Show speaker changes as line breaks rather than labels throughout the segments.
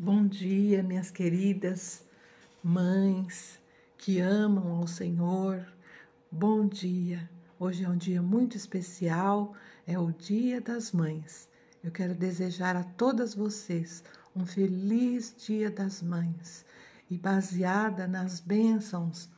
Bom dia, minhas queridas mães que amam ao Senhor. Bom dia. Hoje é um dia muito especial, é o Dia das Mães. Eu quero desejar a todas vocês um feliz Dia das Mães e baseada nas bênçãos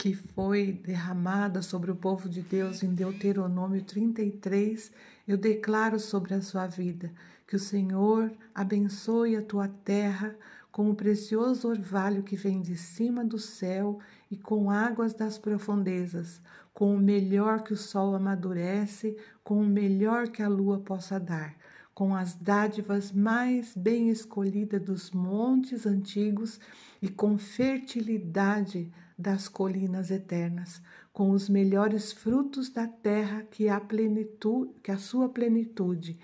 que foi derramada sobre o povo de Deus em Deuteronômio 33, eu declaro sobre a sua vida que o Senhor abençoe a tua terra com o precioso orvalho que vem de cima do céu e com águas das profundezas, com o melhor que o sol amadurece, com o melhor que a lua possa dar com as dádivas mais bem escolhidas dos montes antigos e com fertilidade das colinas eternas, com os melhores frutos da terra que a plenitude, que a sua plenitude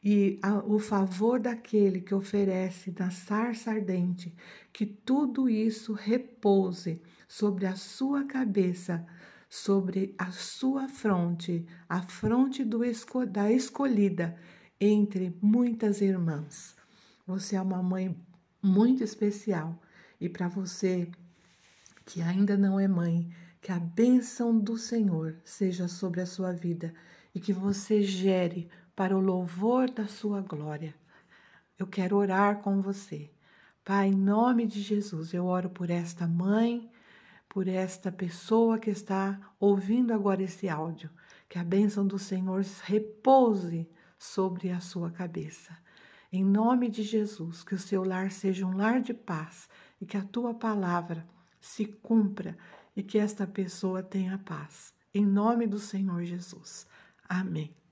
e a, o favor daquele que oferece na sarça ardente, que tudo isso repouse sobre a sua cabeça, sobre a sua fronte, a fronte do, da escolhida entre muitas irmãs. Você é uma mãe muito especial e para você que ainda não é mãe, que a bênção do Senhor seja sobre a sua vida e que você gere para o louvor da sua glória. Eu quero orar com você. Pai, em nome de Jesus, eu oro por esta mãe, por esta pessoa que está ouvindo agora esse áudio. Que a bênção do Senhor repouse sobre a sua cabeça. Em nome de Jesus, que o seu lar seja um lar de paz e que a tua palavra se cumpra e que esta pessoa tenha paz. Em nome do Senhor Jesus. Amém.